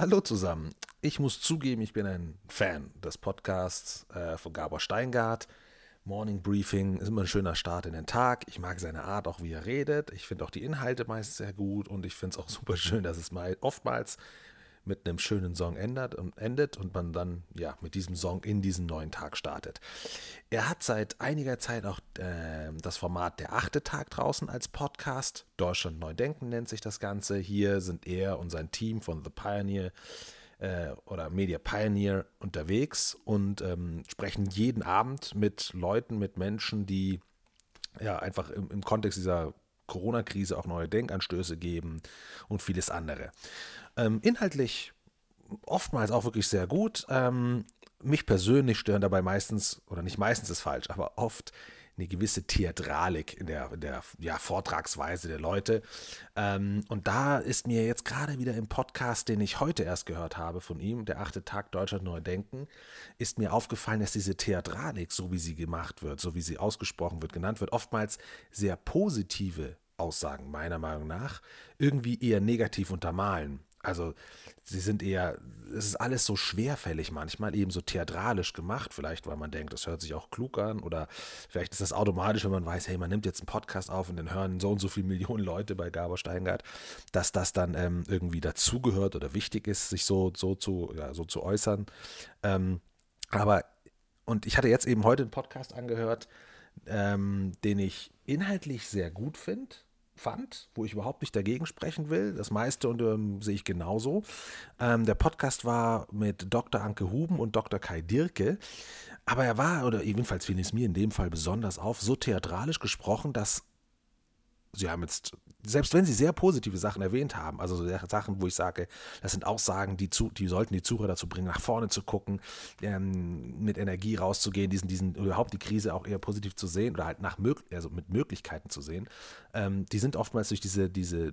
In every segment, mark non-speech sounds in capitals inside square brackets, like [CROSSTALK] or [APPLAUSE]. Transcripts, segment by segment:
Hallo zusammen. Ich muss zugeben, ich bin ein Fan des Podcasts äh, von Gabor Steingart. Morning Briefing ist immer ein schöner Start in den Tag. Ich mag seine Art, auch wie er redet. Ich finde auch die Inhalte meist sehr gut und ich finde es auch [LAUGHS] super schön, dass es mal oftmals mit einem schönen Song ändert und endet und man dann ja mit diesem Song in diesen neuen Tag startet. Er hat seit einiger Zeit auch äh, das Format Der achte Tag draußen als Podcast. Deutschland neu denken nennt sich das Ganze. Hier sind er und sein Team von The Pioneer äh, oder Media Pioneer unterwegs und ähm, sprechen jeden Abend mit Leuten, mit Menschen, die ja einfach im, im Kontext dieser Corona-Krise auch neue Denkanstöße geben und vieles andere. Ähm, inhaltlich oftmals auch wirklich sehr gut. Ähm, mich persönlich stören dabei meistens, oder nicht meistens ist falsch, aber oft eine gewisse Theatralik in der, in der ja, Vortragsweise der Leute. Ähm, und da ist mir jetzt gerade wieder im Podcast, den ich heute erst gehört habe von ihm, der achte Tag Deutschland Neu Denken, ist mir aufgefallen, dass diese Theatralik, so wie sie gemacht wird, so wie sie ausgesprochen wird, genannt wird, oftmals sehr positive Aussagen meiner Meinung nach irgendwie eher negativ untermalen. Also sie sind eher, es ist alles so schwerfällig manchmal, eben so theatralisch gemacht, vielleicht weil man denkt, das hört sich auch klug an. Oder vielleicht ist das automatisch, wenn man weiß, hey, man nimmt jetzt einen Podcast auf und dann hören so und so viele Millionen Leute bei Gabor Steingart, dass das dann ähm, irgendwie dazugehört oder wichtig ist, sich so, so, zu, ja, so zu äußern. Ähm, aber, und ich hatte jetzt eben heute einen Podcast angehört, ähm, den ich inhaltlich sehr gut finde fand, wo ich überhaupt nicht dagegen sprechen will. Das meiste und ähm, sehe ich genauso. Ähm, der Podcast war mit Dr. Anke Huben und Dr. Kai Dirke. Aber er war, oder jedenfalls fiel es mir in dem Fall besonders auf, so theatralisch gesprochen, dass sie haben jetzt, selbst wenn sie sehr positive Sachen erwähnt haben, also Sachen, wo ich sage, das sind Aussagen, die, zu, die sollten die Zuhörer dazu bringen, nach vorne zu gucken, ähm, mit Energie rauszugehen, diesen, diesen, überhaupt die Krise auch eher positiv zu sehen oder halt nach also mit Möglichkeiten zu sehen, ähm, die sind oftmals durch diese, diese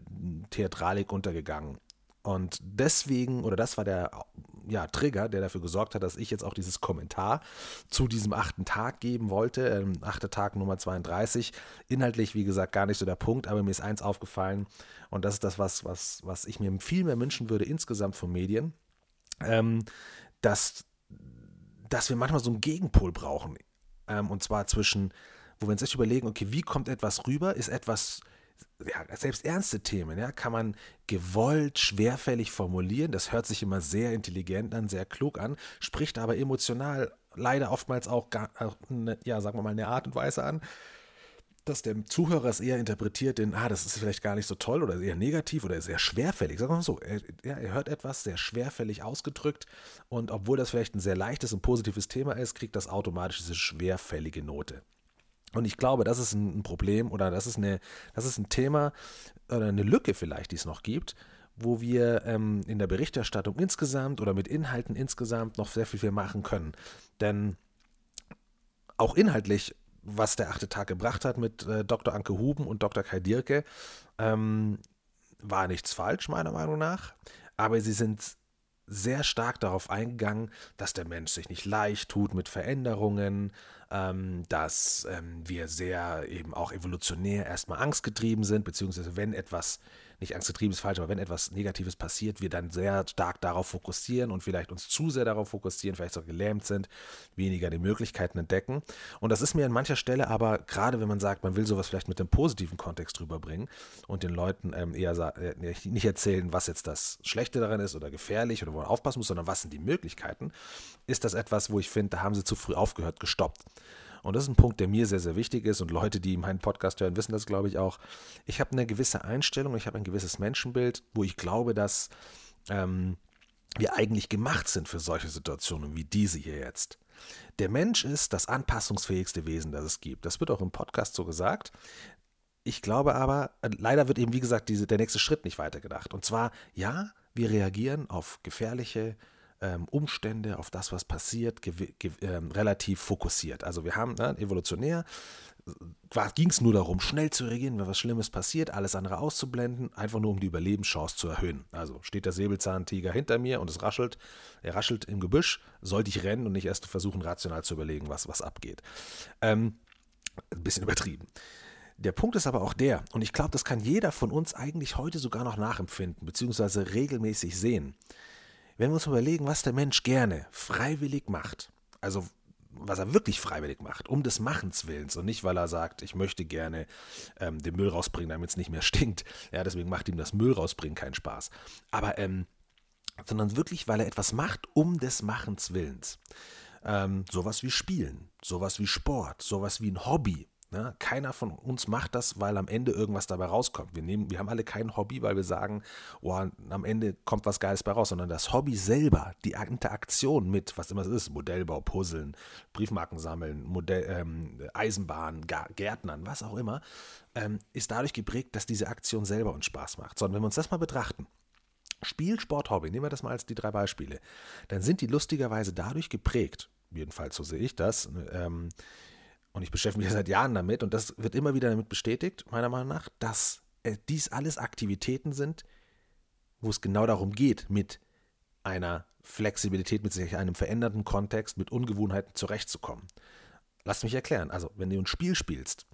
Theatralik untergegangen. Und deswegen, oder das war der ja, Trigger, der dafür gesorgt hat, dass ich jetzt auch dieses Kommentar zu diesem achten Tag geben wollte. Ähm, achter Tag Nummer 32. Inhaltlich, wie gesagt, gar nicht so der Punkt, aber mir ist eins aufgefallen und das ist das, was, was, was ich mir viel mehr wünschen würde insgesamt von Medien, ähm, dass, dass wir manchmal so einen Gegenpol brauchen. Ähm, und zwar zwischen, wo wir uns echt überlegen, okay, wie kommt etwas rüber? Ist etwas ja, selbst ernste Themen, ja, kann man gewollt schwerfällig formulieren. Das hört sich immer sehr intelligent an, sehr klug an, spricht aber emotional leider oftmals auch, gar, eine, ja, sagen wir mal, eine Art und Weise an, dass der Zuhörer es eher interpretiert, denn, ah, das ist vielleicht gar nicht so toll oder eher negativ oder sehr schwerfällig. Sagen wir mal so, er, er hört etwas sehr schwerfällig ausgedrückt und obwohl das vielleicht ein sehr leichtes und positives Thema ist, kriegt das automatisch diese schwerfällige Note. Und ich glaube, das ist ein Problem oder das ist, eine, das ist ein Thema oder eine Lücke vielleicht, die es noch gibt, wo wir ähm, in der Berichterstattung insgesamt oder mit Inhalten insgesamt noch sehr viel, viel machen können. Denn auch inhaltlich, was der achte Tag gebracht hat mit äh, Dr. Anke Huben und Dr. Kai Dirke, ähm, war nichts falsch, meiner Meinung nach. Aber sie sind sehr stark darauf eingegangen, dass der Mensch sich nicht leicht tut mit Veränderungen, dass ähm, wir sehr eben auch evolutionär erstmal angstgetrieben sind, beziehungsweise wenn etwas nicht angstgetrieben ist falsch, aber wenn etwas Negatives passiert, wir dann sehr stark darauf fokussieren und vielleicht uns zu sehr darauf fokussieren, vielleicht auch gelähmt sind, weniger die Möglichkeiten entdecken. Und das ist mir an mancher Stelle aber, gerade wenn man sagt, man will sowas vielleicht mit einem positiven Kontext rüberbringen und den Leuten ähm, eher äh, nicht erzählen, was jetzt das Schlechte daran ist oder gefährlich oder wo man aufpassen muss, sondern was sind die Möglichkeiten, ist das etwas, wo ich finde, da haben sie zu früh aufgehört, gestoppt. Und das ist ein Punkt, der mir sehr, sehr wichtig ist. Und Leute, die meinen Podcast hören, wissen das, glaube ich, auch. Ich habe eine gewisse Einstellung, ich habe ein gewisses Menschenbild, wo ich glaube, dass ähm, wir eigentlich gemacht sind für solche Situationen wie diese hier jetzt. Der Mensch ist das anpassungsfähigste Wesen, das es gibt. Das wird auch im Podcast so gesagt. Ich glaube aber, äh, leider wird eben, wie gesagt, diese, der nächste Schritt nicht weitergedacht. Und zwar, ja, wir reagieren auf gefährliche ähm, Umstände, auf das, was passiert, ähm, relativ fokussiert. Also wir haben ne, evolutionär, ging es nur darum, schnell zu reagieren, wenn was Schlimmes passiert, alles andere auszublenden, einfach nur um die Überlebenschance zu erhöhen. Also steht der Säbelzahntiger hinter mir und es raschelt, er raschelt im Gebüsch, sollte ich rennen und nicht erst versuchen, rational zu überlegen, was, was abgeht. Ähm, ein bisschen übertrieben. Der Punkt ist aber auch der, und ich glaube, das kann jeder von uns eigentlich heute sogar noch nachempfinden, beziehungsweise regelmäßig sehen wenn wir uns überlegen, was der Mensch gerne freiwillig macht, also was er wirklich freiwillig macht, um des Machens willens und nicht, weil er sagt, ich möchte gerne ähm, den Müll rausbringen, damit es nicht mehr [LAUGHS] stinkt. Ja, deswegen macht ihm das Müll rausbringen keinen Spaß. Aber, ähm, sondern wirklich, weil er etwas macht, um des Machens willens. Ähm, sowas wie Spielen, sowas wie Sport, sowas wie ein Hobby, Ne? Keiner von uns macht das, weil am Ende irgendwas dabei rauskommt. Wir, nehmen, wir haben alle kein Hobby, weil wir sagen, oh, am Ende kommt was Geiles bei raus, sondern das Hobby selber, die Interaktion mit, was immer es ist, Modellbau, Puzzeln, Briefmarken sammeln, Modell, ähm, Eisenbahn, Gärtnern, was auch immer, ähm, ist dadurch geprägt, dass diese Aktion selber uns Spaß macht. Sondern wenn wir uns das mal betrachten, Spiel, Sport, Hobby, nehmen wir das mal als die drei Beispiele, dann sind die lustigerweise dadurch geprägt, jedenfalls so sehe ich das, ähm, und ich beschäftige mich [LAUGHS] seit Jahren damit und das wird immer wieder damit bestätigt, meiner Meinung nach, dass äh, dies alles Aktivitäten sind, wo es genau darum geht, mit einer Flexibilität, mit sich einem veränderten Kontext, mit Ungewohnheiten zurechtzukommen. Lass mich erklären. Also, wenn du ein Spiel spielst,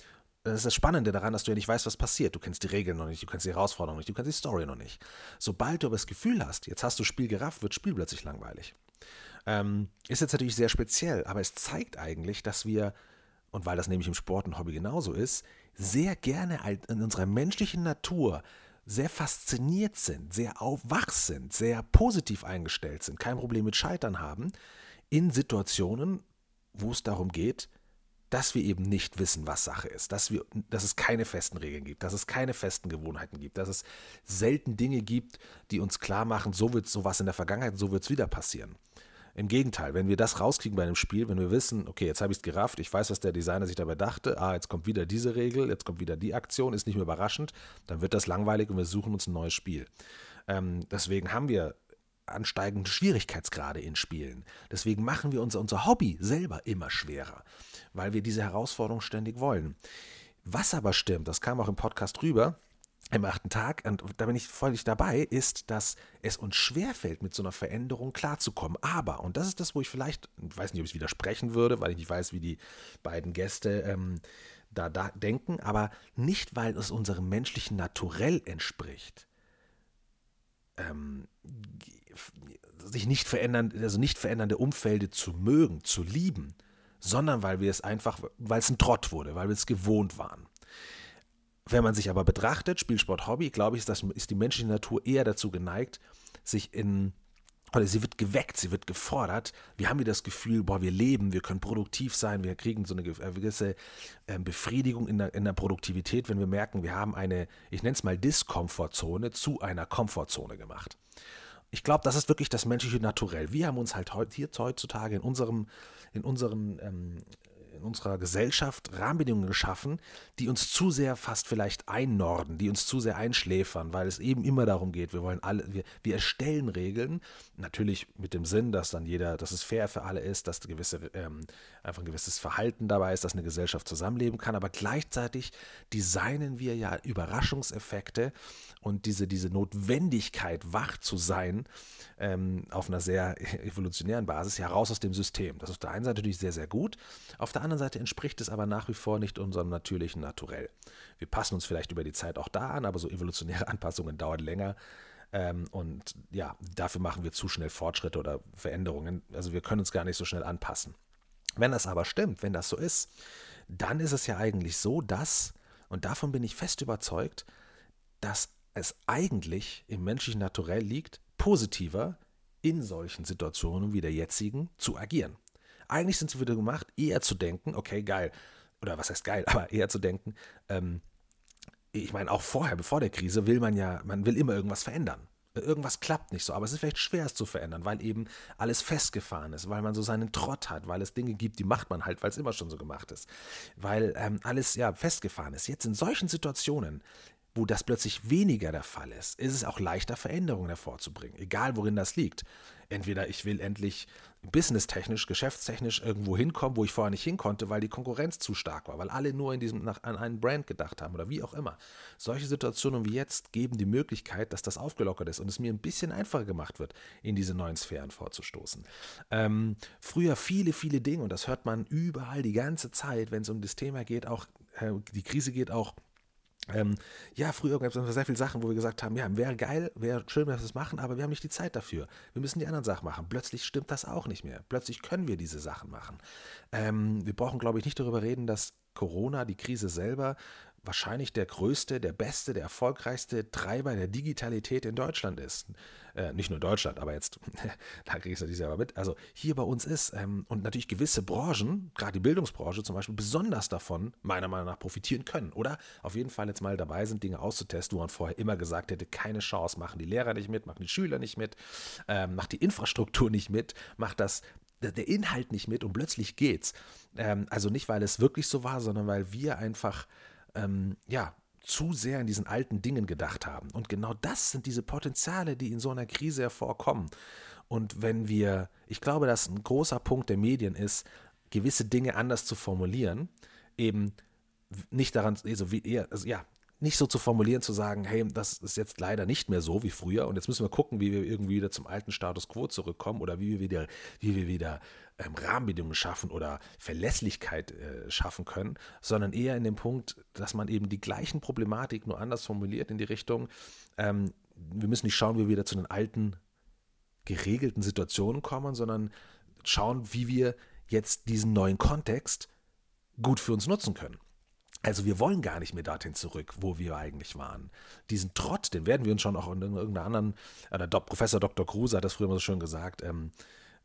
das ist das Spannende daran, dass du ja nicht weißt, was passiert. Du kennst die Regeln noch nicht, du kennst die Herausforderung nicht, du kennst die Story noch nicht. Sobald du aber das Gefühl hast, jetzt hast du Spiel gerafft, wird Spiel plötzlich langweilig. Ähm, ist jetzt natürlich sehr speziell, aber es zeigt eigentlich, dass wir und weil das nämlich im Sport und Hobby genauso ist, sehr gerne in unserer menschlichen Natur sehr fasziniert sind, sehr aufwach sind, sehr positiv eingestellt sind, kein Problem mit Scheitern haben, in Situationen, wo es darum geht, dass wir eben nicht wissen, was Sache ist, dass, wir, dass es keine festen Regeln gibt, dass es keine festen Gewohnheiten gibt, dass es selten Dinge gibt, die uns klar machen, so wird sowas in der Vergangenheit, so wird es wieder passieren. Im Gegenteil, wenn wir das rauskriegen bei einem Spiel, wenn wir wissen, okay, jetzt habe ich es gerafft, ich weiß, was der Designer sich dabei dachte, ah, jetzt kommt wieder diese Regel, jetzt kommt wieder die Aktion, ist nicht mehr überraschend, dann wird das langweilig und wir suchen uns ein neues Spiel. Ähm, deswegen haben wir ansteigende Schwierigkeitsgrade in Spielen. Deswegen machen wir unser, unser Hobby selber immer schwerer, weil wir diese Herausforderung ständig wollen. Was aber stimmt, das kam auch im Podcast rüber, im achten Tag, und da bin ich völlig dabei, ist, dass es uns schwerfällt, mit so einer Veränderung klarzukommen. Aber, und das ist das, wo ich vielleicht, ich weiß nicht, ob ich es widersprechen würde, weil ich nicht weiß, wie die beiden Gäste ähm, da, da denken, aber nicht, weil es unserem menschlichen Naturell entspricht, ähm, sich nicht verändern, also nicht verändernde Umfelde zu mögen, zu lieben, sondern weil wir es einfach, weil es ein Trott wurde, weil wir es gewohnt waren. Wenn man sich aber betrachtet, Spielsport Hobby, glaube ich, ist, das, ist die menschliche Natur eher dazu geneigt, sich in oder sie wird geweckt, sie wird gefordert. Wir haben hier das Gefühl, boah, wir leben, wir können produktiv sein, wir kriegen so eine äh, gewisse ähm, Befriedigung in der, in der Produktivität, wenn wir merken, wir haben eine, ich nenne es mal Diskomfortzone zu einer Komfortzone gemacht. Ich glaube, das ist wirklich das menschliche Naturell. Wir haben uns halt hier heutzutage in unserem, in unserem ähm, in unserer Gesellschaft Rahmenbedingungen geschaffen, die uns zu sehr fast vielleicht einnorden, die uns zu sehr einschläfern, weil es eben immer darum geht, wir wollen alle, wir, wir erstellen Regeln, natürlich mit dem Sinn, dass dann jeder, dass es fair für alle ist, dass gewisse, ähm, einfach ein gewisses Verhalten dabei ist, dass eine Gesellschaft zusammenleben kann, aber gleichzeitig designen wir ja Überraschungseffekte und diese, diese Notwendigkeit, wach zu sein, ähm, auf einer sehr evolutionären Basis, heraus aus dem System. Das ist auf der einen Seite natürlich sehr, sehr gut, auf der anderen Seite entspricht es aber nach wie vor nicht unserem natürlichen Naturell. Wir passen uns vielleicht über die Zeit auch da an, aber so evolutionäre [LAUGHS] Anpassungen dauern länger. Ähm, und ja, dafür machen wir zu schnell Fortschritte oder Veränderungen. Also wir können uns gar nicht so schnell anpassen. Wenn das aber stimmt, wenn das so ist, dann ist es ja eigentlich so, dass, und davon bin ich fest überzeugt, dass es eigentlich im menschlichen Naturell liegt, positiver in solchen Situationen wie der jetzigen zu agieren. Eigentlich sind sie wieder gemacht, eher zu denken, okay, geil, oder was heißt geil, [LAUGHS] aber eher zu denken, ähm, ich meine, auch vorher, bevor der Krise, will man ja, man will immer irgendwas verändern. Irgendwas klappt nicht so, aber es ist vielleicht schwer, es zu verändern, weil eben alles festgefahren ist, weil man so seinen Trott hat, weil es Dinge gibt, die macht man halt, weil es immer schon so gemacht ist, weil ähm, alles ja festgefahren ist. Jetzt in solchen Situationen wo das plötzlich weniger der Fall ist, ist es auch leichter, Veränderungen hervorzubringen, egal worin das liegt. Entweder ich will endlich businesstechnisch, geschäftstechnisch irgendwo hinkommen, wo ich vorher nicht hinkonnte, weil die Konkurrenz zu stark war, weil alle nur in diesem, nach, an einen Brand gedacht haben oder wie auch immer. Solche Situationen wie jetzt geben die Möglichkeit, dass das aufgelockert ist und es mir ein bisschen einfacher gemacht wird, in diese neuen Sphären vorzustoßen. Ähm, früher viele, viele Dinge, und das hört man überall die ganze Zeit, wenn es um das Thema geht, auch äh, die Krise geht, auch Ähm, ja, früher gab es sehr viele Sachen, wo wir gesagt haben, ja, wäre geil, wäre schön, wenn wir das machen, aber wir haben nicht die Zeit dafür. Wir müssen die anderen Sachen machen. Plötzlich stimmt das auch nicht mehr. Plötzlich können wir diese Sachen machen. Ähm, wir brauchen, glaube ich, nicht darüber reden, dass Corona, die Krise selber, wahrscheinlich der größte, der beste, der erfolgreichste Treiber der Digitalität in Deutschland ist. Äh, nicht nur in Deutschland, aber jetzt, [LAUGHS] da kriege ich es natürlich selber mit. Also hier bei uns ist ähm, und natürlich gewisse Branchen, gerade die Bildungsbranche zum Beispiel, besonders davon meiner Meinung nach profitieren können. Oder auf jeden Fall jetzt mal dabei sind, Dinge auszutesten, wo man vorher immer gesagt hätte, keine Chance, machen die Lehrer nicht mit, machen die Schüler nicht mit, ähm, macht die Infrastruktur nicht mit, macht das der Inhalt nicht mit und plötzlich geht's. Ähm, also nicht, weil es wirklich so war, sondern weil wir einfach ähm, ja, zu sehr in diesen alten Dingen gedacht haben. Und genau das sind diese Potenziale, die in so einer Krise hervorkommen. Und wenn wir, ich glaube, dass ein großer Punkt der Medien ist, gewisse Dinge anders zu formulieren, eben nicht daran, also wie also ja, nicht so zu formulieren, zu sagen, hey, das ist jetzt leider nicht mehr so wie früher und jetzt müssen wir gucken, wie wir irgendwie wieder zum alten Status quo zurückkommen oder wie wir wieder, wie wir wieder ähm, Rahmenbedingungen schaffen oder Verlässlichkeit äh, schaffen können, sondern eher in dem Punkt, dass man eben die gleichen Problematik nur anders formuliert in die Richtung, ähm, wir müssen nicht schauen, wie wir wieder zu den alten geregelten Situationen kommen, sondern schauen, wie wir jetzt diesen neuen Kontext gut für uns nutzen können. Also wir wollen gar nicht mehr dorthin zurück, wo wir eigentlich waren. Diesen Trott, den werden wir uns schon auch in irgendeiner anderen, oder Professor Dr. Kruse hat das früher mal so schön gesagt, ähm,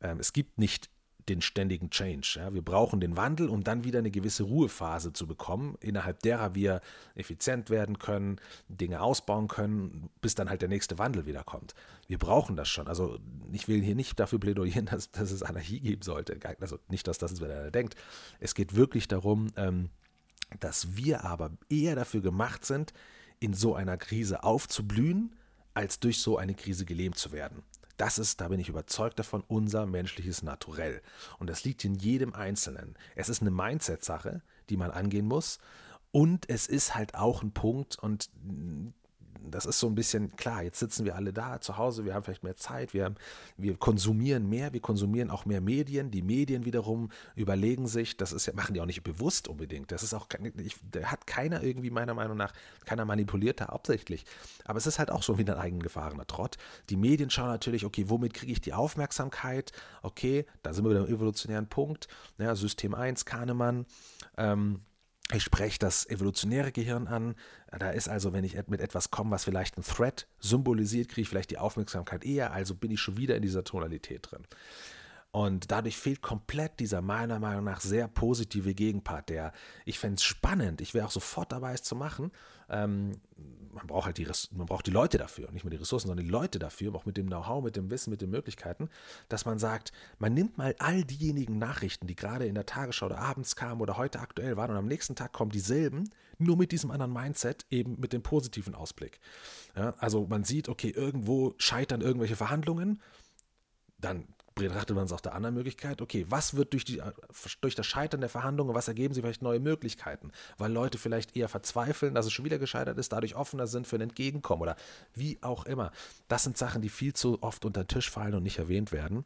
ähm, es gibt nicht den ständigen Change. Ja. Wir brauchen den Wandel, um dann wieder eine gewisse Ruhephase zu bekommen, innerhalb derer wir effizient werden können, Dinge ausbauen können, bis dann halt der nächste Wandel wieder kommt. Wir brauchen das schon. Also ich will hier nicht dafür plädieren, [LAUGHS] dass, dass es Anarchie geben sollte. Also nicht, dass das wer denkt. Es geht wirklich darum, ähm, dass wir aber eher dafür gemacht sind, in so einer Krise aufzublühen, als durch so eine Krise gelähmt zu werden. Das ist, da bin ich überzeugt davon, unser menschliches Naturell. Und das liegt in jedem Einzelnen. Es ist eine Mindset-Sache, die man angehen muss. Und es ist halt auch ein Punkt, und das ist so ein bisschen klar, jetzt sitzen wir alle da zu Hause, wir haben vielleicht mehr Zeit, wir, wir konsumieren mehr, wir konsumieren auch mehr Medien. Die Medien wiederum überlegen sich, das ist ja, machen die auch nicht bewusst unbedingt. Das ist auch, ich, hat keiner irgendwie meiner Meinung nach, keiner manipuliert da absichtlich. Aber es ist halt auch schon wieder ein eigengefahrener Trott. Die Medien schauen natürlich, okay, womit kriege ich die Aufmerksamkeit? Okay, da sind wir wieder im evolutionären Punkt. Ja, System 1, Kahnemann. Ähm, ich spreche das evolutionäre Gehirn an. Da ist also, wenn ich mit etwas komme, was vielleicht ein Threat symbolisiert, kriege ich vielleicht die Aufmerksamkeit eher, also bin ich schon wieder in dieser Tonalität drin. Und dadurch fehlt komplett dieser meiner Meinung nach sehr positive Gegenpart, der ich fände es spannend, ich wäre auch sofort dabei, es zu machen. Ähm, man braucht halt die, man braucht die Leute dafür, nicht nur die Ressourcen, sondern die Leute dafür, auch mit dem Know-how, mit dem Wissen, mit den Möglichkeiten, dass man sagt, man nimmt mal all diejenigen Nachrichten, die gerade in der Tagesschau oder abends kamen oder heute aktuell waren und am nächsten Tag kommen dieselben, nur mit diesem anderen Mindset, eben mit dem positiven Ausblick. Ja, also man sieht, okay, irgendwo scheitern irgendwelche Verhandlungen, dann betrachtet man es auch der anderen Möglichkeit, okay, was wird durch, die, durch das Scheitern der Verhandlungen, was ergeben sich vielleicht neue Möglichkeiten? Weil Leute vielleicht eher verzweifeln, dass es schon wieder gescheitert ist, dadurch offener sind für ein Entgegenkommen oder wie auch immer. Das sind Sachen, die viel zu oft unter den Tisch fallen und nicht erwähnt werden.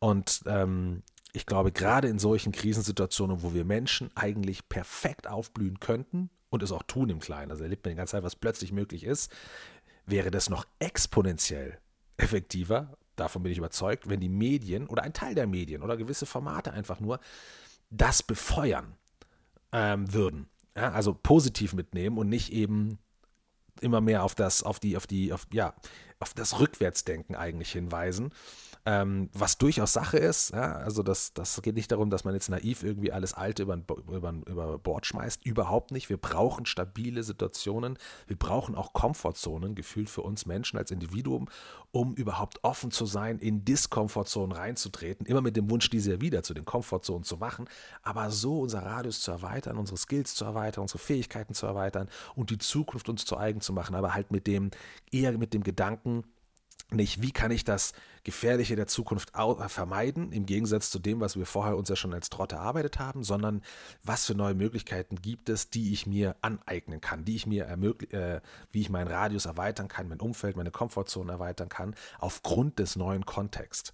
Und ähm, ich glaube, gerade in solchen Krisensituationen, wo wir Menschen eigentlich perfekt aufblühen könnten und es auch tun im Kleinen, also erlebt man die ganze Zeit, was plötzlich möglich ist, wäre das noch exponentiell effektiver davon bin ich überzeugt, wenn die Medien oder ein Teil der Medien oder gewisse Formate einfach nur das befeuern ähm, würden. Ja, also positiv mitnehmen und nicht eben immer mehr auf das, auf die, auf die, auf, ja, auf das Rückwärtsdenken eigentlich hinweisen ähm, was durchaus Sache ist. Ja? Also das, das geht nicht darum, dass man jetzt naiv irgendwie alles Alte über, über, über Bord schmeißt. Überhaupt nicht. Wir brauchen stabile Situationen. Wir brauchen auch Komfortzonen, gefühlt für uns Menschen als Individuum, um überhaupt offen zu sein, in Diskomfortzonen reinzutreten. Immer mit dem Wunsch, diese ja wieder zu den Komfortzonen zu machen. Aber so unser Radius zu erweitern, unsere Skills zu erweitern, unsere Fähigkeiten zu erweitern und die Zukunft uns zu eigen zu machen. Aber halt mit dem, eher mit dem Gedanken, nicht, wie kann ich das Gefährliche der Zukunft äh, vermeiden, im Gegensatz zu dem, was wir vorher uns ja schon als Trott erarbeitet haben, sondern was für neue Möglichkeiten gibt es, die ich mir aneignen kann, die ich mir äh, wie ich meinen Radius erweitern kann, mein Umfeld, meine Komfortzone erweitern kann, aufgrund des neuen Kontexts.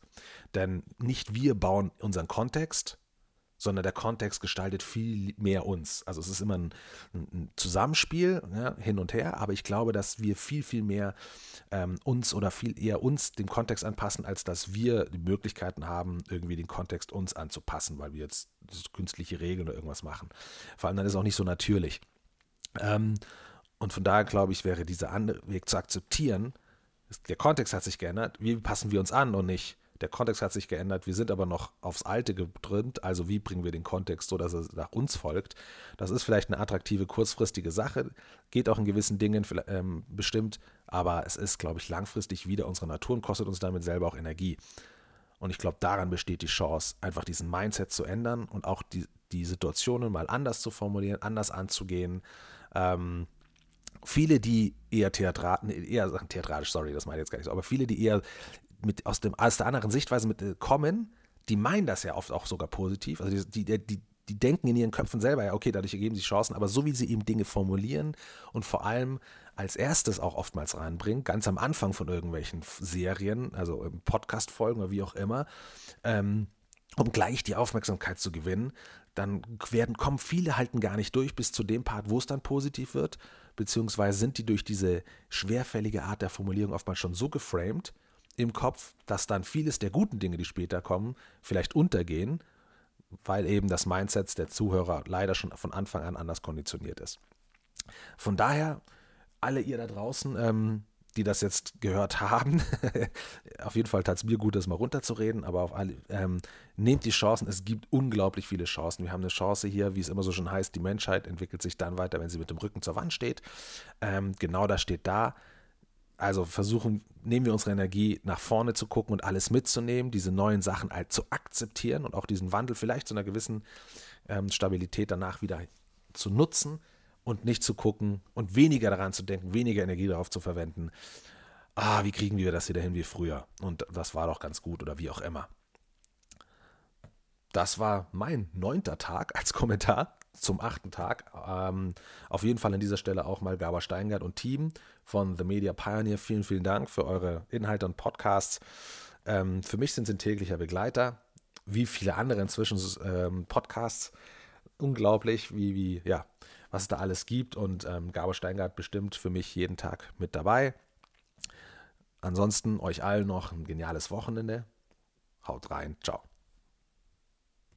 Denn nicht wir bauen unseren Kontext, sondern der Kontext gestaltet viel mehr uns. Also es ist immer ein, ein Zusammenspiel ja, hin und her, aber ich glaube, dass wir viel, viel mehr ähm, uns oder viel eher uns dem Kontext anpassen, als dass wir die Möglichkeiten haben, irgendwie den Kontext uns anzupassen, weil wir jetzt künstliche Regeln oder irgendwas machen. Vor allem dann ist es auch nicht so natürlich. Ähm, und von daher glaube ich, wäre dieser andere Weg zu akzeptieren, der Kontext hat sich geändert, wie passen wir uns an und nicht, der Kontext hat sich geändert, wir sind aber noch aufs Alte getrimmt, also wie bringen wir den Kontext so, dass er nach uns folgt. Das ist vielleicht eine attraktive, kurzfristige Sache, geht auch in gewissen Dingen ähm, bestimmt, aber es ist, glaube ich, langfristig wieder unsere Natur und kostet uns damit selber auch Energie. Und ich glaube, daran besteht die Chance, einfach diesen Mindset zu ändern und auch die, die Situationen mal anders zu formulieren, anders anzugehen. Ähm, viele, die eher theatral, eher theatralisch, sorry, das meine ich jetzt gar nicht so, aber viele, die eher mit, aus, dem, aus der anderen Sichtweise mit äh, kommen, die meinen das ja oft auch sogar positiv. Also die, die, die, die denken in ihren Köpfen selber, ja, okay, dadurch ergeben sich Chancen, aber so wie sie eben Dinge formulieren und vor allem als erstes auch oftmals reinbringen, ganz am Anfang von irgendwelchen Serien, also Podcast-Folgen oder wie auch immer, ähm, um gleich die Aufmerksamkeit zu gewinnen, dann werden, kommen viele halten gar nicht durch bis zu dem Part, wo es dann positiv wird, beziehungsweise sind die durch diese schwerfällige Art der Formulierung oftmals schon so geframed, im Kopf, dass dann vieles der guten Dinge, die später kommen, vielleicht untergehen, weil eben das Mindset der Zuhörer leider schon von Anfang an anders konditioniert ist. Von daher, alle ihr da draußen, ähm, die das jetzt gehört haben, [LAUGHS] auf jeden Fall tat es mir gut, das mal runterzureden, aber auf alle, ähm, nehmt die Chancen, es gibt unglaublich viele Chancen. Wir haben eine Chance hier, wie es immer so schon heißt, die Menschheit entwickelt sich dann weiter, wenn sie mit dem Rücken zur Wand steht. Ähm, genau das steht da. Also versuchen, nehmen wir unsere Energie nach vorne zu gucken und alles mitzunehmen, diese neuen Sachen halt zu akzeptieren und auch diesen Wandel vielleicht zu einer gewissen ähm, Stabilität danach wieder zu nutzen und nicht zu gucken und weniger daran zu denken, weniger Energie darauf zu verwenden. Ah, wie kriegen wir das wieder hin wie früher? Und das war doch ganz gut oder wie auch immer. Das war mein neunter Tag als Kommentar zum achten Tag. Ähm, auf jeden Fall an dieser Stelle auch mal Gaber Steingart und Team von The Media Pioneer. Vielen, vielen Dank für eure Inhalte und Podcasts. Ähm, für mich sind sie ein täglicher Begleiter, wie viele andere inzwischen ähm, Podcasts. Unglaublich, wie, wie, ja, was es da alles gibt. Und ähm, Gaber Steingart bestimmt für mich jeden Tag mit dabei. Ansonsten euch allen noch ein geniales Wochenende. Haut rein. Ciao.